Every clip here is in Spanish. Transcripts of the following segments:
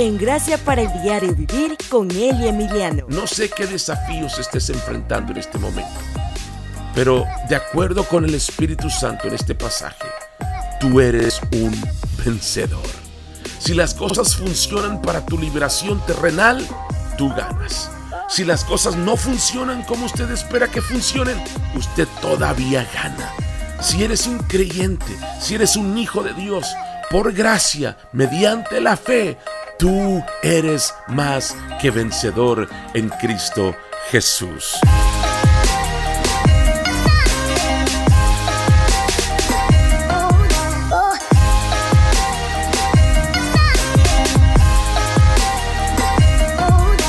en Gracia para el Diario Vivir con Eli Emiliano. No sé qué desafíos estés enfrentando en este momento, pero de acuerdo con el Espíritu Santo en este pasaje, tú eres un vencedor. Si las cosas funcionan para tu liberación terrenal, tú ganas. Si las cosas no funcionan como usted espera que funcionen, usted todavía gana. Si eres un creyente, si eres un hijo de Dios, por gracia, mediante la fe, tú eres más que vencedor en Cristo Jesús.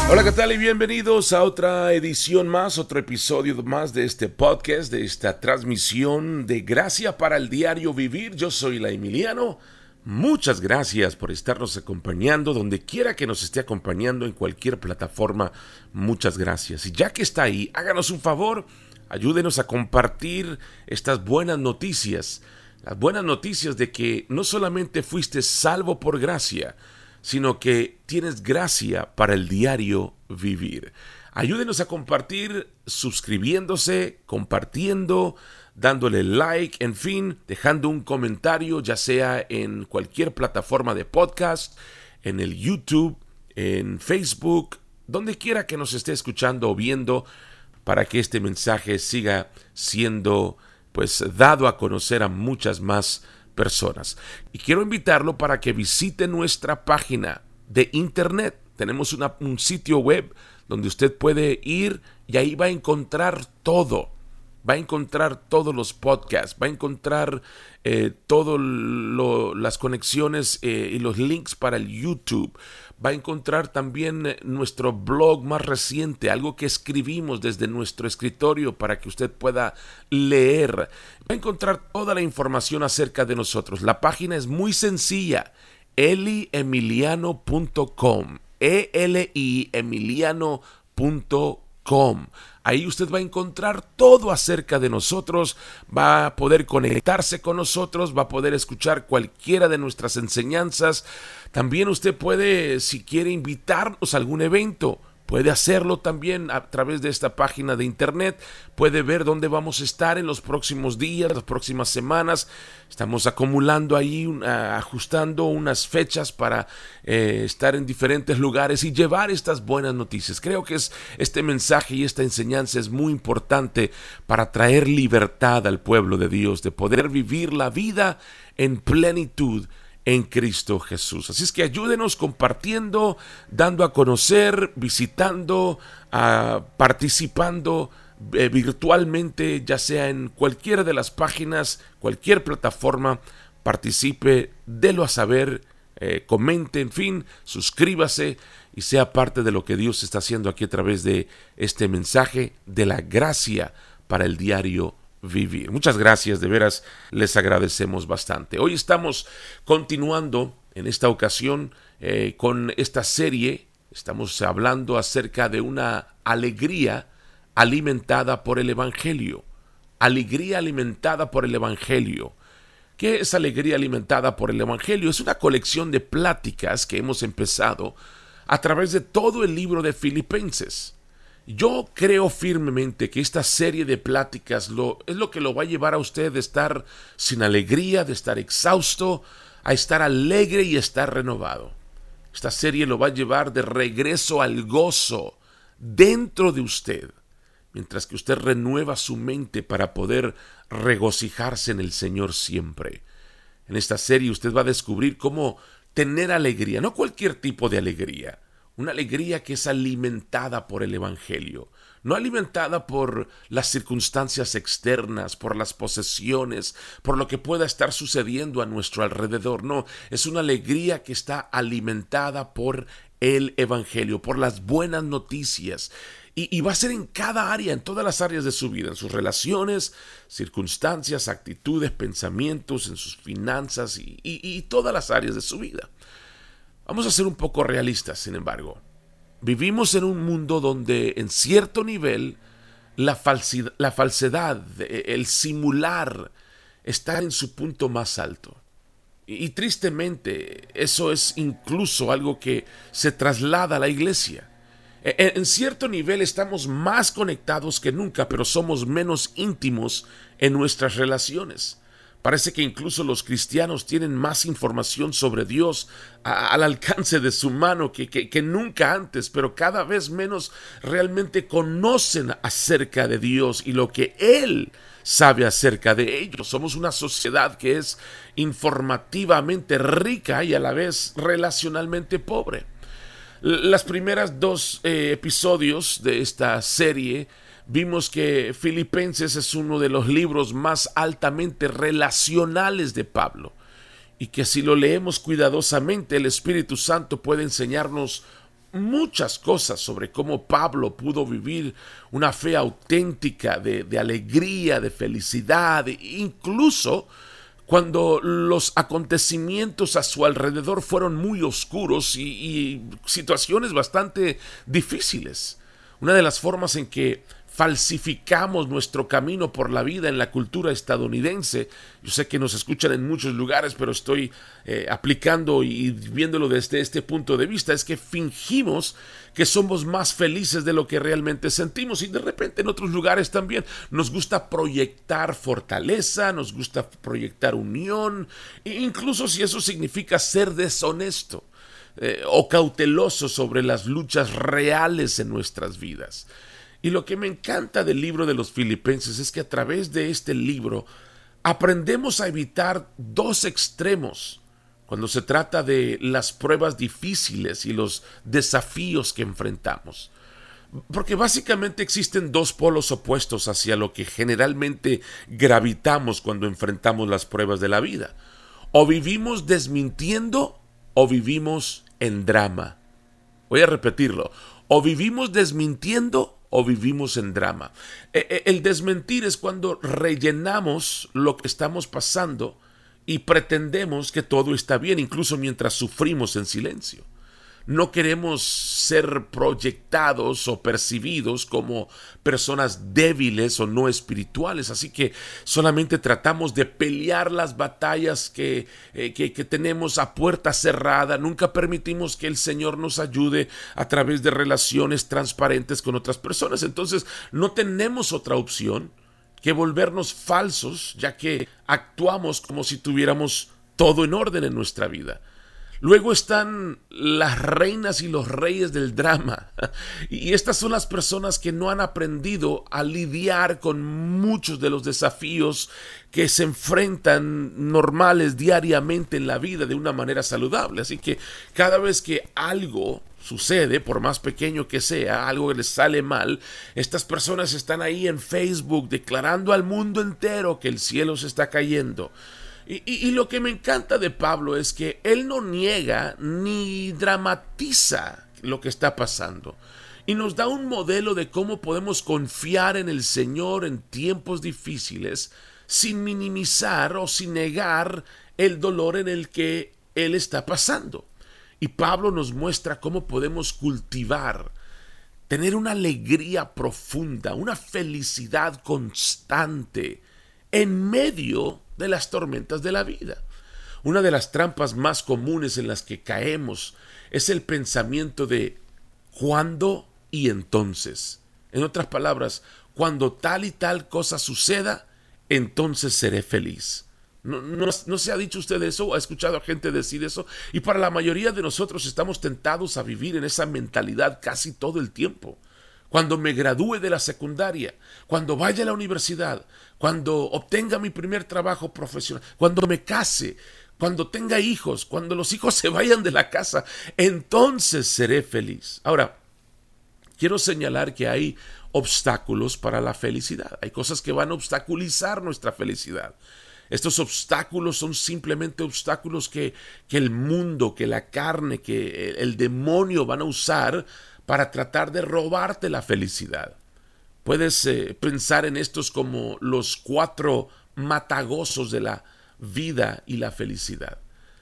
Hola, ¿qué tal? Y bienvenidos a otra edición más, otro episodio más de este podcast, de esta transmisión de Gracia para el Diario Vivir. Yo soy la Emiliano. Muchas gracias por estarnos acompañando donde quiera que nos esté acompañando en cualquier plataforma. Muchas gracias. Y ya que está ahí, háganos un favor, ayúdenos a compartir estas buenas noticias. Las buenas noticias de que no solamente fuiste salvo por gracia, sino que tienes gracia para el diario vivir. Ayúdenos a compartir suscribiéndose, compartiendo, dándole like, en fin, dejando un comentario, ya sea en cualquier plataforma de podcast, en el YouTube, en Facebook, donde quiera que nos esté escuchando o viendo, para que este mensaje siga siendo pues dado a conocer a muchas más personas. Y quiero invitarlo para que visite nuestra página de internet. Tenemos un sitio web donde usted puede ir y ahí va a encontrar todo. Va a encontrar todos los podcasts, va a encontrar eh, todas las conexiones eh, y los links para el YouTube, va a encontrar también eh, nuestro blog más reciente, algo que escribimos desde nuestro escritorio para que usted pueda leer. Va a encontrar toda la información acerca de nosotros. La página es muy sencilla, eliemiliano.com, e Ahí usted va a encontrar todo acerca de nosotros, va a poder conectarse con nosotros, va a poder escuchar cualquiera de nuestras enseñanzas. También usted puede, si quiere, invitarnos a algún evento Puede hacerlo también a través de esta página de internet. Puede ver dónde vamos a estar en los próximos días, las próximas semanas. Estamos acumulando ahí, ajustando unas fechas para eh, estar en diferentes lugares y llevar estas buenas noticias. Creo que es, este mensaje y esta enseñanza es muy importante para traer libertad al pueblo de Dios, de poder vivir la vida en plenitud en Cristo Jesús. Así es que ayúdenos compartiendo, dando a conocer, visitando, ah, participando eh, virtualmente, ya sea en cualquiera de las páginas, cualquier plataforma, participe, délo a saber, eh, comente, en fin, suscríbase y sea parte de lo que Dios está haciendo aquí a través de este mensaje de la gracia para el diario Muchas gracias, de veras les agradecemos bastante. Hoy estamos continuando en esta ocasión eh, con esta serie, estamos hablando acerca de una alegría alimentada por el Evangelio. Alegría alimentada por el Evangelio. ¿Qué es alegría alimentada por el Evangelio? Es una colección de pláticas que hemos empezado a través de todo el libro de Filipenses. Yo creo firmemente que esta serie de pláticas es lo que lo va a llevar a usted de estar sin alegría, de estar exhausto, a estar alegre y estar renovado. Esta serie lo va a llevar de regreso al gozo dentro de usted, mientras que usted renueva su mente para poder regocijarse en el Señor siempre. En esta serie usted va a descubrir cómo tener alegría, no cualquier tipo de alegría, una alegría que es alimentada por el Evangelio, no alimentada por las circunstancias externas, por las posesiones, por lo que pueda estar sucediendo a nuestro alrededor, no, es una alegría que está alimentada por el Evangelio, por las buenas noticias. Y, va a ser en cada área, en todas las áreas de su vida, en sus relaciones, circunstancias, actitudes, pensamientos, en sus finanzas y todas las áreas de su vida. Vamos a ser un poco realistas, sin embargo. Vivimos en un mundo donde en cierto nivel la, la falsedad, el simular, está en su punto más alto. Y, tristemente, eso es incluso algo que se traslada a la iglesia. E, e, en, cierto nivel estamos más conectados que nunca, pero somos menos íntimos en nuestras relaciones. Parece que incluso los cristianos tienen más información sobre Dios al alcance de su mano que, que, nunca antes, pero cada vez menos realmente conocen acerca de Dios y lo que Él sabe acerca de ellos. Somos una sociedad que es informativamente rica y a la vez relacionalmente pobre. Las primeras dos eh, episodios de esta serie vimos que Filipenses es uno de los libros más altamente relacionales de Pablo y que si lo leemos cuidadosamente el Espíritu Santo puede enseñarnos muchas cosas sobre cómo Pablo pudo vivir una fe auténtica de, alegría, de felicidad, incluso cuando los acontecimientos a su alrededor fueron muy oscuros y situaciones bastante difíciles. Una de las formas en que falsificamos nuestro camino por la vida en la cultura estadounidense. Yo sé que nos escuchan en muchos lugares, pero estoy eh, aplicando y viéndolo desde este punto de vista. Es que fingimos que somos más felices de lo que realmente sentimos y de repente en otros lugares también nos gusta proyectar fortaleza, nos gusta proyectar unión, e incluso si eso significa ser deshonesto. Eh, o cauteloso sobre las luchas reales en nuestras vidas. Y lo que me encanta del libro de los filipenses es que a través de este libro aprendemos a evitar dos extremos cuando se trata de las pruebas difíciles y los desafíos que enfrentamos. Porque básicamente existen dos polos opuestos hacia lo que generalmente gravitamos cuando enfrentamos las pruebas de la vida. O vivimos desmintiendo o vivimos en drama. Voy a repetirlo. O vivimos desmintiendo o vivimos en drama. E, e, el desmentir es cuando rellenamos lo que estamos pasando y pretendemos que todo está bien, incluso mientras sufrimos en silencio. No queremos ser proyectados o percibidos como personas débiles o no espirituales, así que solamente tratamos de pelear las batallas que, eh, que, tenemos a puerta cerrada. Nunca permitimos que el Señor nos ayude a través de relaciones transparentes con otras personas. Entonces no tenemos otra opción que volvernos falsos, ya que actuamos como si tuviéramos todo en orden en nuestra vida. Luego están las reinas y los reyes del drama. Y estas son las personas que no han aprendido a lidiar con muchos de los desafíos que se enfrentan normales diariamente en la vida de una manera saludable. Así que cada vez que algo sucede, por más pequeño que sea, algo que les sale mal, estas personas están ahí en Facebook declarando al mundo entero que el cielo se está cayendo y, lo que me encanta de Pablo es que él no niega ni dramatiza lo que está pasando. Y nos da un modelo de cómo podemos confiar en el Señor en tiempos difíciles sin minimizar o sin negar el dolor en el que Él está pasando. Y Pablo nos muestra cómo podemos cultivar, tener una alegría profunda, una felicidad constante en medio de las tormentas de la vida. Una de las trampas más comunes en las que caemos es el pensamiento de cuándo y entonces. En otras palabras, cuando tal y tal cosa suceda, entonces seré feliz. No, no, se ha dicho usted eso o ha escuchado a gente decir eso. Y para la mayoría de nosotros estamos tentados a vivir en esa mentalidad casi todo el tiempo cuando me gradúe de la secundaria, cuando vaya a la universidad, cuando obtenga mi primer trabajo profesional, cuando me case, cuando tenga hijos, cuando los hijos se vayan de la casa, entonces seré feliz. Ahora, quiero señalar que hay obstáculos para la felicidad, hay cosas que van a obstaculizar nuestra felicidad. Estos obstáculos son simplemente obstáculos que, que el mundo, que la carne, que el demonio van a usar para tratar de robarte la felicidad. Puedes eh, pensar en estos como los cuatro matagozos de la vida y la felicidad.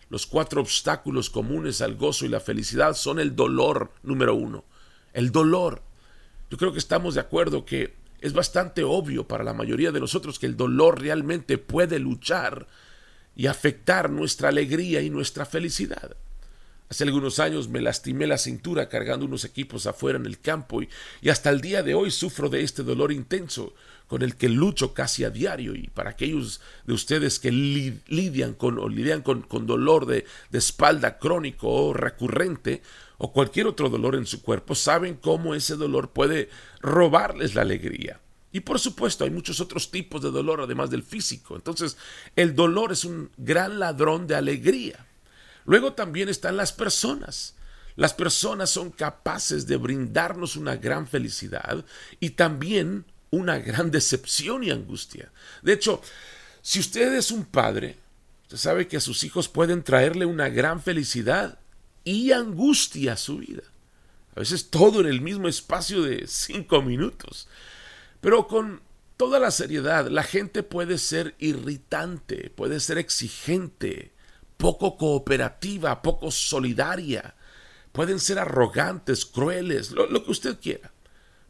Los cuatro obstáculos comunes al gozo y la felicidad son el dolor número uno. El dolor. Yo creo que estamos de acuerdo que es bastante obvio para la mayoría de nosotros que el dolor realmente puede luchar y afectar nuestra alegría y nuestra felicidad. Hace algunos años me lastimé la cintura cargando unos equipos afuera en el campo y, hasta el día de hoy sufro de este dolor intenso con el que lucho casi a diario y para aquellos de ustedes que lidian con o lidian con, con dolor de, de espalda crónico o recurrente o cualquier otro dolor en su cuerpo saben cómo ese dolor puede robarles la alegría. Y por supuesto hay muchos otros tipos de dolor además del físico. Entonces el dolor es un gran ladrón de alegría. Luego también están las personas. Las personas son capaces de brindarnos una gran felicidad y también una gran decepción y angustia. De hecho, si usted es un padre, usted sabe que a sus hijos pueden traerle una gran felicidad y angustia a su vida. A veces todo en el mismo espacio de cinco minutos. Pero con toda la seriedad, la gente puede ser irritante, puede ser exigente, poco cooperativa, poco solidaria. Pueden ser arrogantes, crueles, lo, que usted quiera.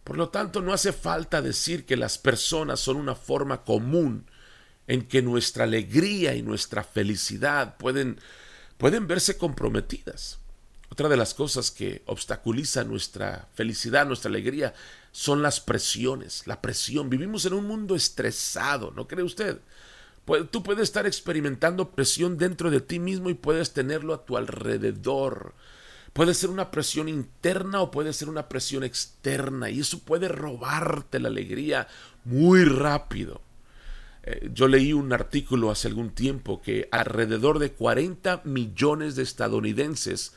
Por lo tanto, no hace falta decir que las personas son una forma común en que nuestra alegría y nuestra felicidad pueden, pueden verse comprometidas. Otra de las cosas que obstaculiza nuestra felicidad, nuestra alegría, son las presiones, la presión. Vivimos en un mundo estresado, ¿no cree usted? Tú puedes estar experimentando presión dentro de ti mismo y puedes tenerlo a tu alrededor. Puede ser una presión interna o puede ser una presión externa y eso puede robarte la alegría muy rápido. Eh, yo leí un artículo hace algún tiempo que alrededor de 40 millones de estadounidenses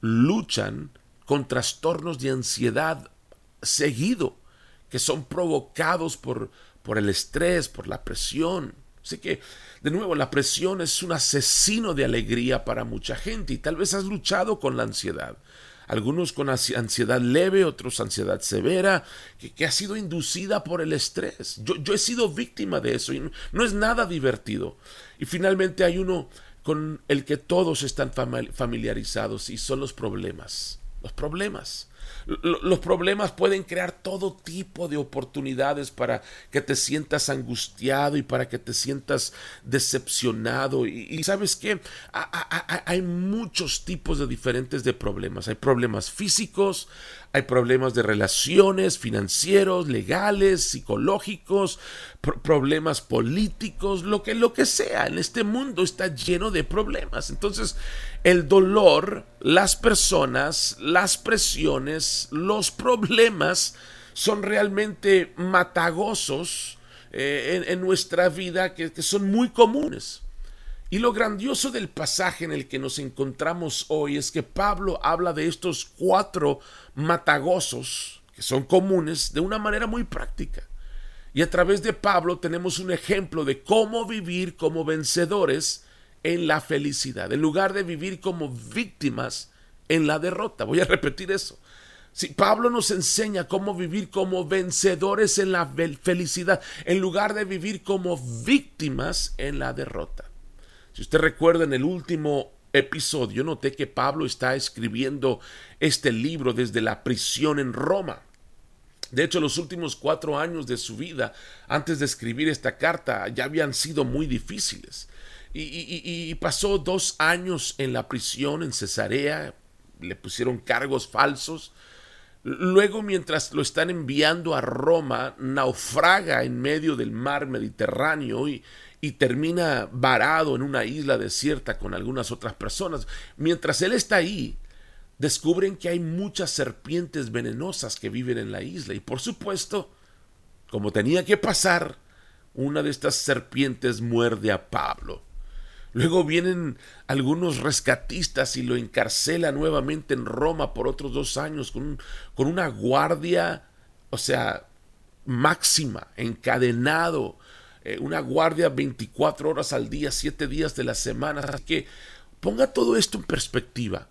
luchan con trastornos de ansiedad seguido, que son provocados por, por el estrés, por la presión. Así que, de nuevo, la presión es un asesino de alegría para mucha gente y tal vez has luchado con la ansiedad. Algunos con ansiedad leve, otros ansiedad severa, que, ha sido inducida por el estrés. Yo, yo he sido víctima de eso y no es nada divertido. Y finalmente hay uno con el que todos están familiarizados y son los problemas. Los problemas. Los problemas pueden crear todo tipo de oportunidades para que te sientas angustiado y para que te sientas decepcionado. Y, sabes qué, hay muchos tipos de diferentes de problemas. Hay problemas físicos, hay problemas de relaciones, financieros, legales, psicológicos, problemas políticos, lo que, lo que sea. En este mundo está lleno de problemas. Entonces, el dolor, las personas, las presiones, los problemas son realmente matagosos eh, en, nuestra vida que son muy comunes. Y lo grandioso del pasaje en el que nos encontramos hoy es que Pablo habla de estos cuatro matagosos que son comunes de una manera muy práctica. Y a través de Pablo tenemos un ejemplo de cómo vivir como vencedores en la felicidad, en lugar de vivir como víctimas en la derrota. Voy a repetir eso. Si Pablo nos enseña cómo vivir como vencedores en la felicidad, en lugar de vivir como víctimas en la derrota. Si usted recuerda en el último episodio, noté que Pablo está escribiendo este libro desde la prisión en Roma. De hecho, los últimos cuatro años de su vida, antes de escribir esta carta, ya habían sido muy difíciles. Y, pasó dos años en la prisión en Cesarea, le pusieron cargos falsos. Luego, mientras lo están enviando a Roma, naufraga en medio del mar Mediterráneo y, y termina varado en una isla desierta con algunas otras personas. Mientras él está ahí, descubren que hay muchas serpientes venenosas que viven en la isla y por supuesto, como tenía que pasar, una de estas serpientes muerde a Pablo. Luego vienen algunos rescatistas y lo encarcela nuevamente en Roma por otros dos años con, con una guardia, o sea, máxima, encadenado, eh, una guardia 24 horas al día, 7 días de la semana. Así que ponga todo esto en perspectiva.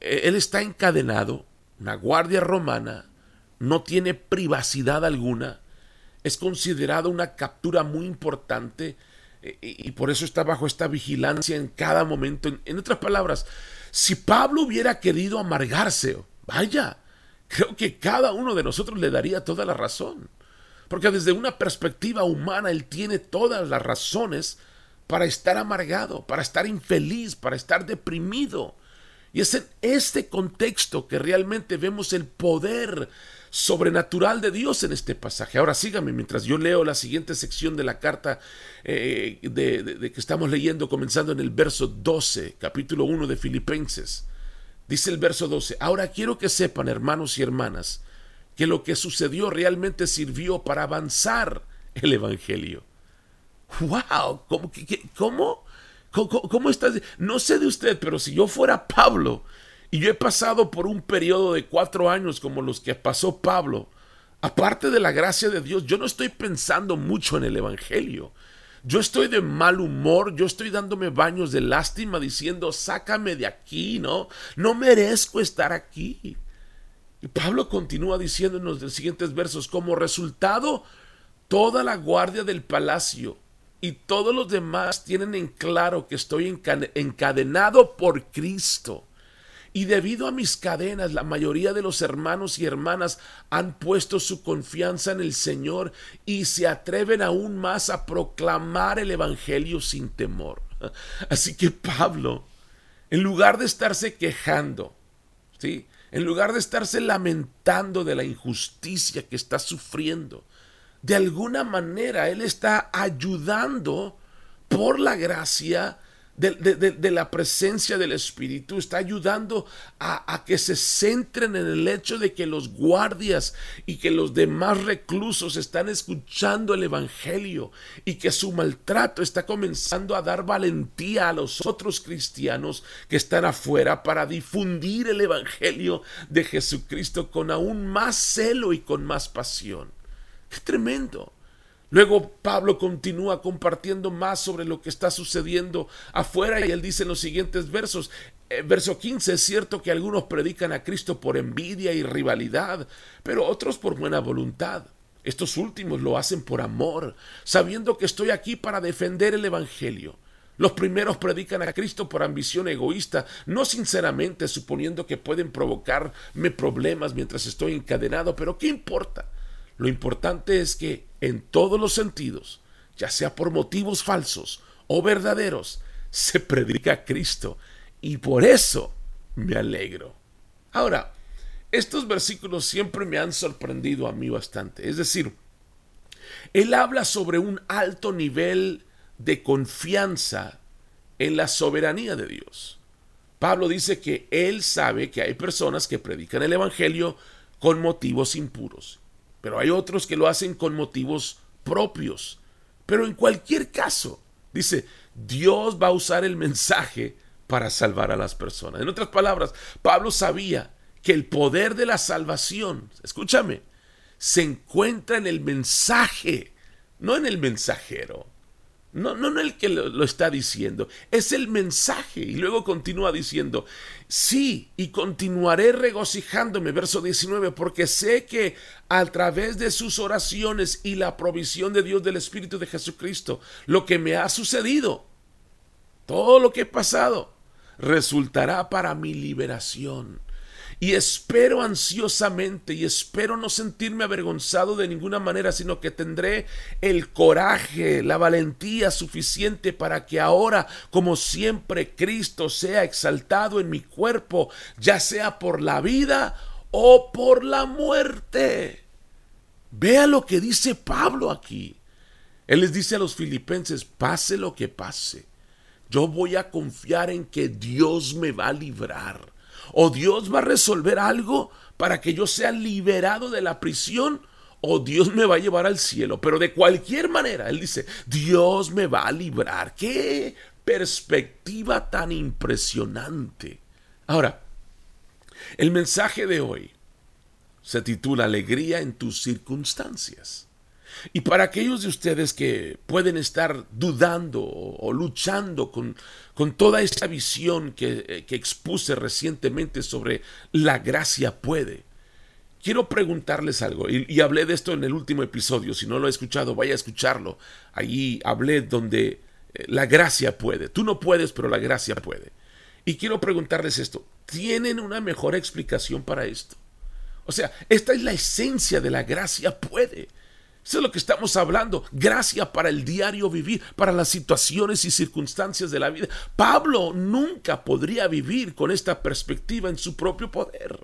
Eh, él está encadenado, una guardia romana, no tiene privacidad alguna, es considerado una captura muy importante eh, y por eso está bajo esta vigilancia en cada momento. En otras palabras, si Pablo hubiera querido amargarse, vaya, creo que cada uno de nosotros le daría toda la razón. Porque desde una perspectiva humana él tiene todas las razones para estar amargado, para estar infeliz, para estar deprimido. Y es en este contexto que realmente vemos el poder sobrenatural de Dios en este pasaje. Ahora sígame mientras yo leo la siguiente sección de la carta eh, de, que estamos leyendo, comenzando en el verso 12, capítulo 1 de Filipenses. Dice el verso 12, ahora quiero que sepan, hermanos y hermanas, que lo que sucedió realmente sirvió para avanzar el Evangelio. ¡Wow! ¿Cómo? ¿Cómo? ¿Cómo, cómo estás? No sé de usted, pero si yo fuera Pablo, y yo he pasado por un periodo de cuatro años como los que pasó Pablo. Aparte de la gracia de Dios, yo no estoy pensando mucho en el Evangelio. Yo estoy de mal humor, yo estoy dándome baños de lástima diciendo, sácame de aquí, ¿no? No merezco estar aquí. Pablo continúa diciéndonos en los siguientes versos, como resultado, toda la guardia del palacio y todos los demás tienen en claro que estoy encadenado por Cristo. Y debido a mis cadenas, la mayoría de los hermanos y hermanas han puesto su confianza en el Señor y se atreven aún más a proclamar el Evangelio sin temor. Así que Pablo, en lugar de estarse quejando, ¿sí? En lugar de estarse lamentando de la injusticia que está sufriendo, de alguna manera él está ayudando por la gracia de, la presencia del Espíritu, está ayudando a, a, que se centren en el hecho de que los guardias y que los demás reclusos están escuchando el Evangelio y que su maltrato está comenzando a dar valentía a los otros cristianos que están afuera para difundir el Evangelio de Jesucristo con aún más celo y con más pasión. ¡Qué tremendo! Luego Pablo continúa compartiendo más sobre lo que está sucediendo afuera y él dice en los siguientes versos, eh, verso 15, es cierto que algunos predican a Cristo por envidia y rivalidad, pero otros por buena voluntad. Estos últimos lo hacen por amor, sabiendo que estoy aquí para defender el Evangelio. Los primeros predican a Cristo por ambición egoísta, no sinceramente suponiendo que pueden provocarme problemas mientras estoy encadenado, pero ¿qué importa? Lo importante es que en todos los sentidos, ya sea por motivos falsos o verdaderos, se predica a Cristo y por eso me alegro. Ahora, estos versículos siempre me han sorprendido a mí bastante. Es decir, él habla sobre un alto nivel de confianza en la soberanía de Dios. Pablo dice que él sabe que hay personas que predican el Evangelio con motivos impuros pero hay otros que lo hacen con motivos propios. Pero en cualquier caso, dice, Dios va a usar el mensaje para salvar a las personas. En otras palabras, Pablo sabía que el poder de la salvación, escúchame, se encuentra en el mensaje, no en el mensajero. No, no, no el que lo, está diciendo, es el mensaje. Y luego continúa diciendo, sí, y continuaré regocijándome, verso 19, porque sé que a través de sus oraciones y la provisión de Dios del Espíritu de Jesucristo, lo que me ha sucedido, todo lo que he pasado, resultará para mi liberación y espero ansiosamente y espero no sentirme avergonzado de ninguna manera, sino que tendré el coraje, la valentía suficiente para que ahora, como siempre, Cristo sea exaltado en mi cuerpo, ya sea por la vida o por la muerte. Vea lo que dice Pablo aquí. Él les dice a los filipenses, pase lo que pase, yo voy a confiar en que Dios me va a librar o Dios va a resolver algo para que yo sea liberado de la prisión o Dios me va a llevar al cielo. Pero de cualquier manera, Él dice, Dios me va a librar. ¡Qué perspectiva tan impresionante! Ahora, el mensaje de hoy se titula Alegría en tus circunstancias. Y para aquellos de ustedes que pueden estar dudando o, luchando con, con, toda esta visión que, eh, que expuse recientemente sobre la gracia puede, quiero preguntarles algo. Y, hablé de esto en el último episodio. Si no lo he escuchado, vaya a escucharlo. Allí hablé donde eh, la gracia puede. Tú no puedes, pero la gracia puede. Y quiero preguntarles esto. ¿Tienen una mejor explicación para esto? O sea, esta es la esencia de la gracia puede. Eso es lo que estamos hablando. Gracia para el diario vivir, para las situaciones y circunstancias de la vida. Pablo nunca podría vivir con esta perspectiva en su propio poder.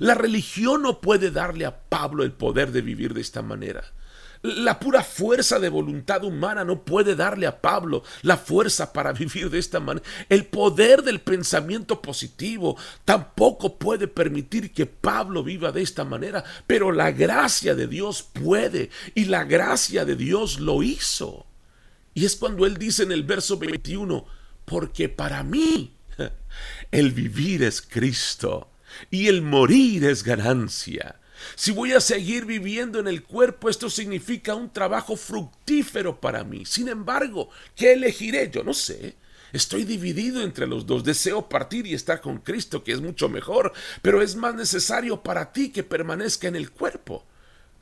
La religión no puede darle a Pablo el poder de vivir de esta manera. La pura fuerza de voluntad humana no puede darle a Pablo la fuerza para vivir de esta manera. El poder del pensamiento positivo tampoco puede permitir que Pablo viva de esta manera, pero la gracia de Dios puede y la gracia de Dios lo hizo. Y es cuando él dice en el verso 21, porque para mí el vivir es Cristo y el morir es ganancia. Si voy a seguir viviendo en el cuerpo, esto significa un trabajo fructífero para mí. Sin embargo, ¿qué elegiré? Yo no sé. Estoy dividido entre los dos. Deseo partir y estar con Cristo, que es mucho mejor, pero es más necesario para ti que permanezca en el cuerpo.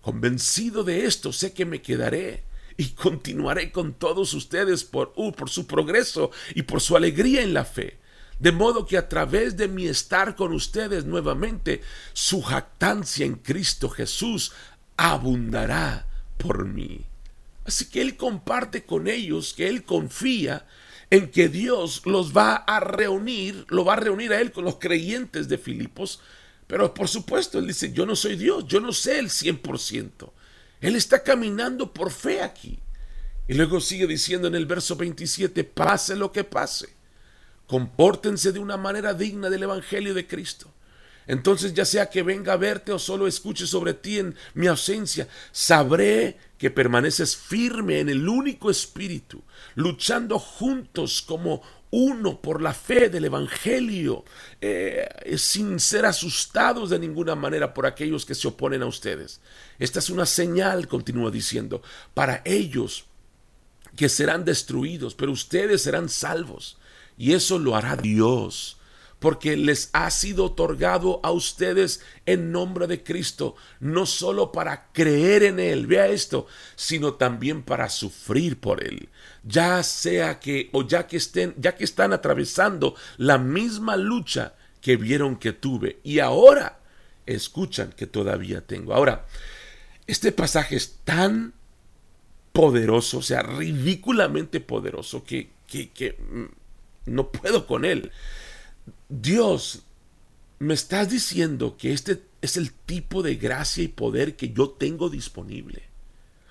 Convencido de esto, sé que me quedaré y continuaré con todos ustedes por, uh, por su progreso y por su alegría en la fe de modo que a través de mi estar con ustedes nuevamente, su jactancia en Cristo Jesús abundará por mí. Así que Él comparte con ellos que Él confía en que Dios los va a reunir, lo va a reunir a Él con los creyentes de Filipos, pero por supuesto Él dice, yo no soy Dios, yo no sé el 100%. Él está caminando por fe aquí. Y luego sigue diciendo en el verso 27, pase lo que pase compórtense de una manera digna del Evangelio de Cristo. Entonces, ya sea que venga a verte o solo escuche sobre ti en mi ausencia, sabré que permaneces firme en el único espíritu, luchando juntos como uno por la fe del Evangelio, eh, sin ser asustados de ninguna manera por aquellos que se oponen a ustedes. Esta es una señal, continúa diciendo, para ellos que serán destruidos, pero ustedes serán salvos. Y eso lo hará Dios, porque les ha sido otorgado a ustedes en nombre de Cristo, no solo para creer en Él, vea esto, sino también para sufrir por Él. Ya sea que, o ya que estén, ya que están atravesando la misma lucha que vieron que tuve y ahora escuchan que todavía tengo. Ahora, este pasaje es tan poderoso, o sea, ridículamente poderoso, que, que, que mm, no puedo con él. Dios, me estás diciendo que este es el tipo de gracia y poder que yo tengo disponible.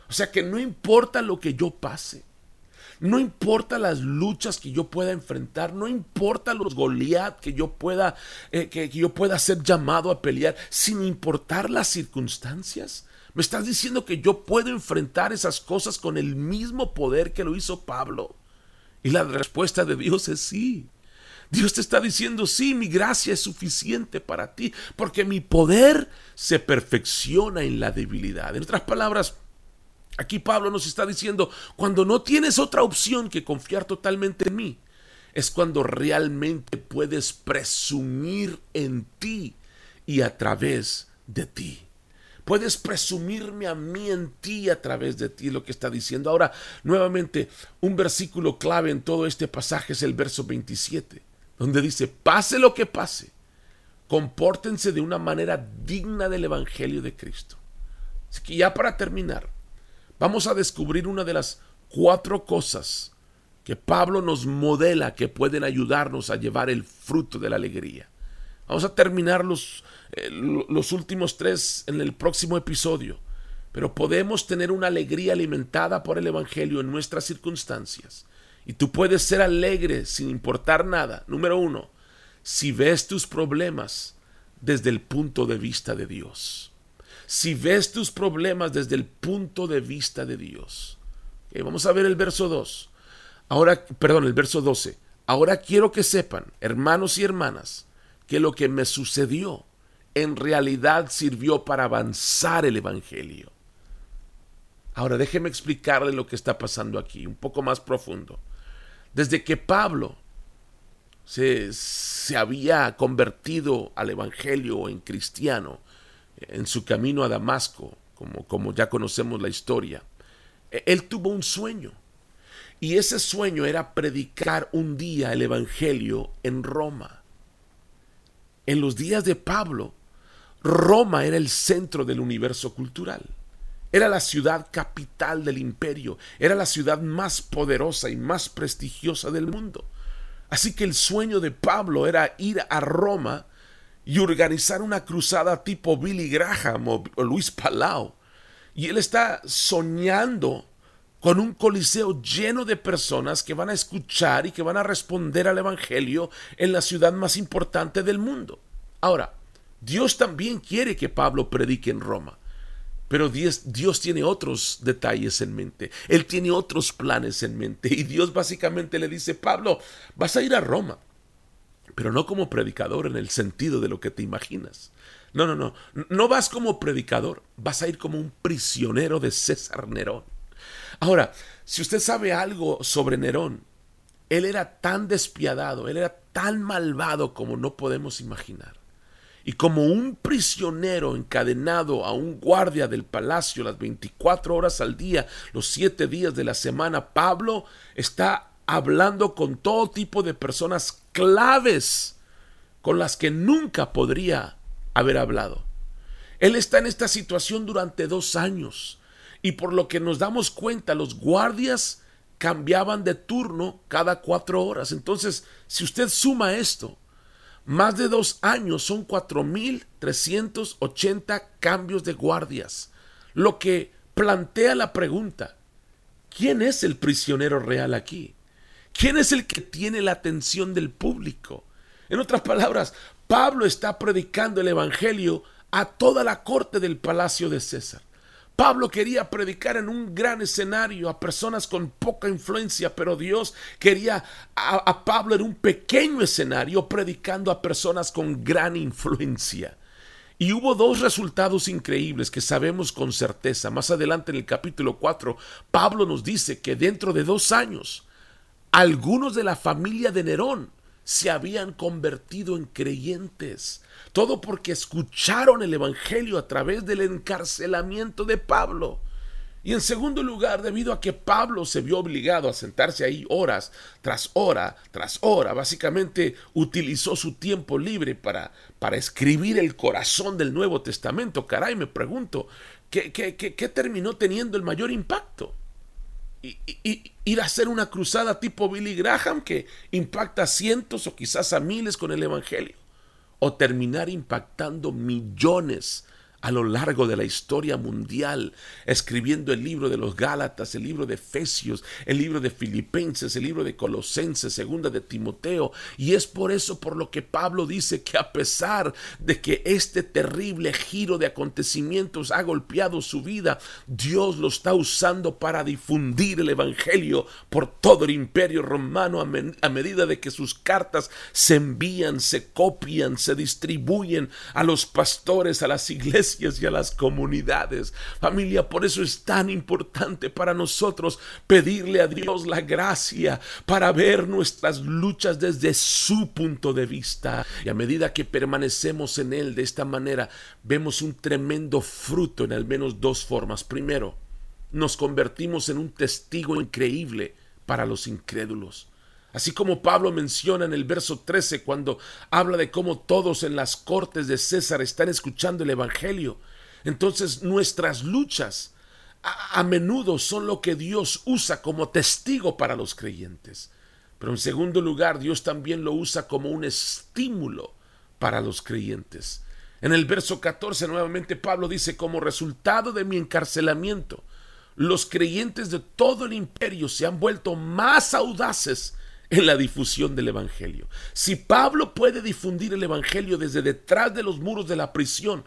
O sea que no importa lo que yo pase, no importa las luchas que yo pueda enfrentar, no importa los Goliat que yo pueda eh, que yo pueda ser llamado a pelear, sin importar las circunstancias. Me estás diciendo que yo puedo enfrentar esas cosas con el mismo poder que lo hizo Pablo. Y la respuesta de Dios es sí. Dios te está diciendo, sí, mi gracia es suficiente para ti, porque mi poder se perfecciona en la debilidad. En otras palabras, aquí Pablo nos está diciendo, cuando no tienes otra opción que confiar totalmente en mí, es cuando realmente puedes presumir en ti y a través de ti. Puedes presumirme a mí en ti a través de ti, lo que está diciendo. Ahora, nuevamente, un versículo clave en todo este pasaje es el verso 27, donde dice, pase lo que pase, compórtense de una manera digna del Evangelio de Cristo. Así que ya para terminar, vamos a descubrir una de las cuatro cosas que Pablo nos modela que pueden ayudarnos a llevar el fruto de la alegría. Vamos a terminar los, eh, los últimos tres en el próximo episodio. Pero podemos tener una alegría alimentada por el Evangelio en nuestras circunstancias. Y tú puedes ser alegre sin importar nada. Número uno, si ves tus problemas desde el punto de vista de Dios. Si ves tus problemas desde el punto de vista de Dios. vamos a ver el verso 2. Ahora, perdón, el verso 12. Ahora quiero que sepan, hermanos y hermanas, que lo que me sucedió en realidad sirvió para avanzar el Evangelio. Ahora déjeme explicarle lo que está pasando aquí, un poco más profundo. Desde que Pablo se, se había convertido al Evangelio en cristiano, en su camino a Damasco, como, como ya conocemos la historia, e, él tuvo un sueño. Y ese sueño era predicar un día el Evangelio en Roma. En los días de Pablo, Roma era el centro del universo cultural. Era la ciudad capital del imperio, era la ciudad más poderosa y más prestigiosa del mundo. Así que el sueño de Pablo era ir a Roma y organizar una cruzada tipo Billy Graham o, Luis Palau. Y él está soñando con un coliseo lleno de personas que van a escuchar y que van a responder al Evangelio en la ciudad más importante del mundo. Ahora, Dios también quiere que Pablo predique en Roma. Pero Dios, Dios, tiene otros detalles en mente. Él tiene otros planes en mente. Y Dios básicamente le dice, Pablo, vas a ir a Roma. Pero no como predicador en el sentido de lo que te imaginas. No, no, no. No vas como predicador. Vas a ir como un prisionero de César Nerón. Ahora, si usted sabe algo sobre Nerón, él era tan despiadado, él era tan malvado como no podemos imaginar. Y como un prisionero encadenado a un guardia del palacio las 24 horas al día, los 7 días de la semana, Pablo está hablando con todo tipo de personas claves con las que nunca podría haber hablado. Él está en esta situación durante dos años y por lo que nos damos cuenta, los guardias cambiaban de turno cada cuatro horas. Entonces, si usted suma esto, más de dos años son 4.380 cambios de guardias, lo que plantea la pregunta, ¿quién es el prisionero real aquí? ¿Quién es el que tiene la atención del público? En otras palabras, Pablo está predicando el Evangelio a toda la corte del palacio de César. Pablo quería predicar en un gran escenario a personas con poca influencia, pero Dios quería a, Pablo en un pequeño escenario predicando a personas con gran influencia. Y hubo dos resultados increíbles que sabemos con certeza. Más adelante en el capítulo 4, Pablo nos dice que dentro de dos años, algunos de la familia de Nerón se habían convertido en creyentes. Todo porque escucharon el Evangelio a través del encarcelamiento de Pablo. Y en segundo lugar, debido a que Pablo se vio obligado a sentarse ahí horas tras hora tras hora, básicamente utilizó su tiempo libre para, para escribir el corazón del Nuevo Testamento. Caray, me pregunto, ¿qué, qué, qué terminó teniendo el mayor impacto? Ir a hacer una cruzada tipo Billy Graham que impacta a cientos o quizás a miles con el Evangelio, o terminar impactando millones a lo largo de la historia mundial, escribiendo el libro de los Gálatas, el libro de Efesios, el libro de Filipenses, el libro de Colosenses, segunda de Timoteo. Y es por eso por lo que Pablo dice que a pesar de que este terrible giro de acontecimientos ha golpeado su vida, Dios lo está usando para difundir el Evangelio por todo el imperio romano a, medida de que sus cartas se envían, se copian, se distribuyen a los pastores, a las iglesias, y a las comunidades. Familia, por eso es tan importante para nosotros pedirle a Dios la gracia para ver nuestras luchas desde su punto de vista. Y a medida que permanecemos en Él de esta manera, vemos un tremendo fruto en al menos dos formas. Primero, nos convertimos en un testigo increíble para los incrédulos. Así como Pablo menciona en el verso 13 cuando habla de cómo todos en las cortes de César están escuchando el Evangelio. Entonces nuestras luchas a, menudo son lo que Dios usa como testigo para los creyentes. Pero en segundo lugar, Dios también lo usa como un estímulo para los creyentes. En el verso 14 nuevamente Pablo dice, como resultado de mi encarcelamiento, los creyentes de todo el imperio se han vuelto más audaces en la difusión del Evangelio. Si Pablo puede difundir el Evangelio desde detrás de los muros de la prisión,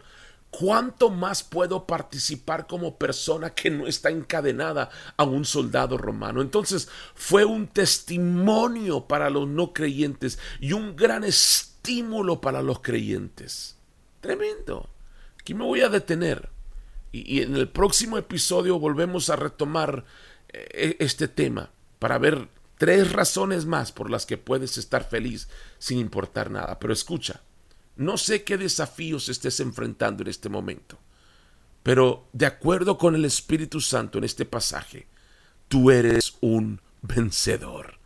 ¿cuánto más puedo participar como persona que no está encadenada a un soldado romano? Entonces fue un testimonio para los no creyentes y un gran estímulo para los creyentes. Tremendo. Aquí me voy a detener y, en el próximo episodio volvemos a retomar eh, este tema para ver Tres razones más por las que puedes estar feliz sin importar nada. Pero escucha, no sé qué desafíos estés enfrentando en este momento, pero de acuerdo con el Espíritu Santo en este pasaje, tú eres un vencedor.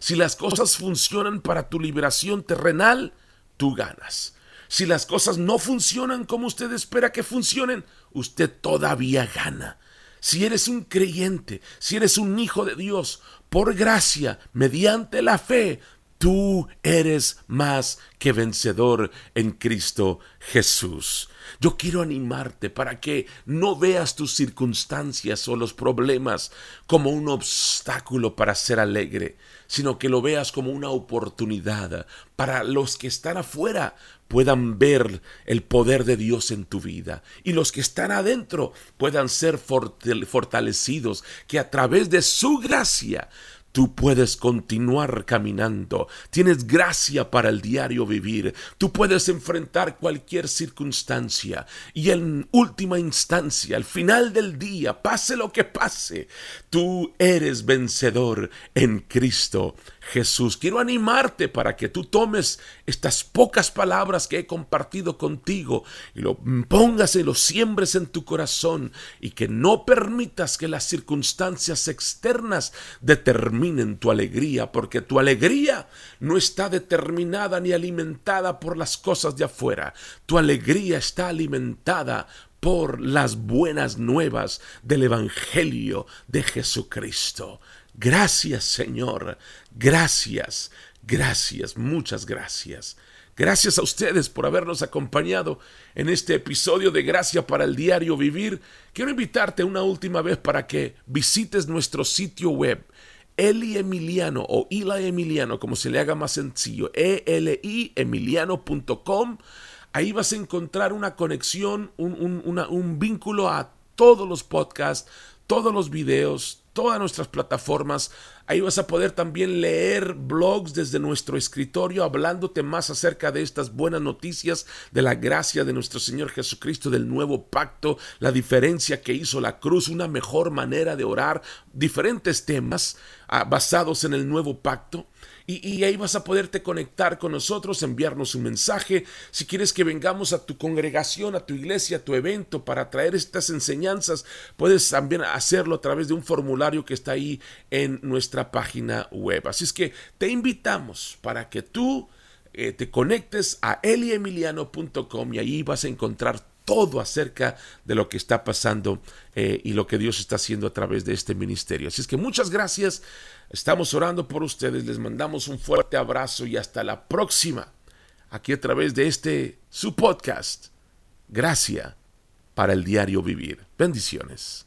Si las cosas funcionan para tu liberación terrenal, tú ganas. Si las cosas no funcionan como usted espera que funcionen, usted todavía gana. Si eres un creyente, si eres un hijo de Dios, por gracia, mediante la fe, tú eres más que vencedor en Cristo Jesús. Yo quiero animarte para que no veas tus circunstancias o los problemas como un obstáculo para ser alegre, sino que lo veas como una oportunidad para los que están afuera puedan ver el poder de Dios en tu vida y los que están adentro puedan ser fortalecidos, que a través de su gracia Tú puedes continuar caminando. Tienes gracia para el diario vivir. Tú puedes enfrentar cualquier circunstancia. Y en última instancia, al final del día, pase lo que pase, tú eres vencedor en Cristo Jesús. Quiero animarte para que tú tomes estas pocas palabras que he compartido contigo y lo pongas y lo siembres en tu corazón y que no permitas que las circunstancias externas determinen tu alegría, porque tu alegría no está determinada ni alimentada por las cosas de afuera. Tu alegría está alimentada por las buenas nuevas del Evangelio de Jesucristo. Gracias Señor, gracias, gracias, muchas gracias. Gracias a ustedes por habernos acompañado en este episodio de Gracia para el Diario Vivir. Quiero invitarte una última vez para que visites nuestro sitio web Eli Emiliano o Eli Emiliano, como se le haga más sencillo, E-L-I emiliano.com. Ahí vas a encontrar una conexión, un, un vínculo a todos los podcasts, todos los videos, todas nuestras plataformas. Ahí vas a poder también leer blogs desde nuestro escritorio hablándote más acerca de estas buenas noticias, de la gracia de nuestro Señor Jesucristo, del nuevo pacto, la diferencia que hizo la cruz, una mejor manera de orar, diferentes temas ah, basados en el nuevo pacto. Y, ahí vas a poderte conectar con nosotros, enviarnos un mensaje. Si quieres que vengamos a tu congregación, a tu iglesia, a tu evento para traer estas enseñanzas, puedes también hacerlo a través de un formulario que está ahí en nuestra página web. Así es que te invitamos para que tú eh, te conectes a eliemiliano.com y ahí vas a encontrar todo acerca de lo que está pasando eh, y lo que Dios está haciendo a través de este ministerio. Así es que muchas gracias. Estamos orando por ustedes. Les mandamos un fuerte abrazo y hasta la próxima. Aquí a través de este su podcast. Gracias para el diario vivir. Bendiciones.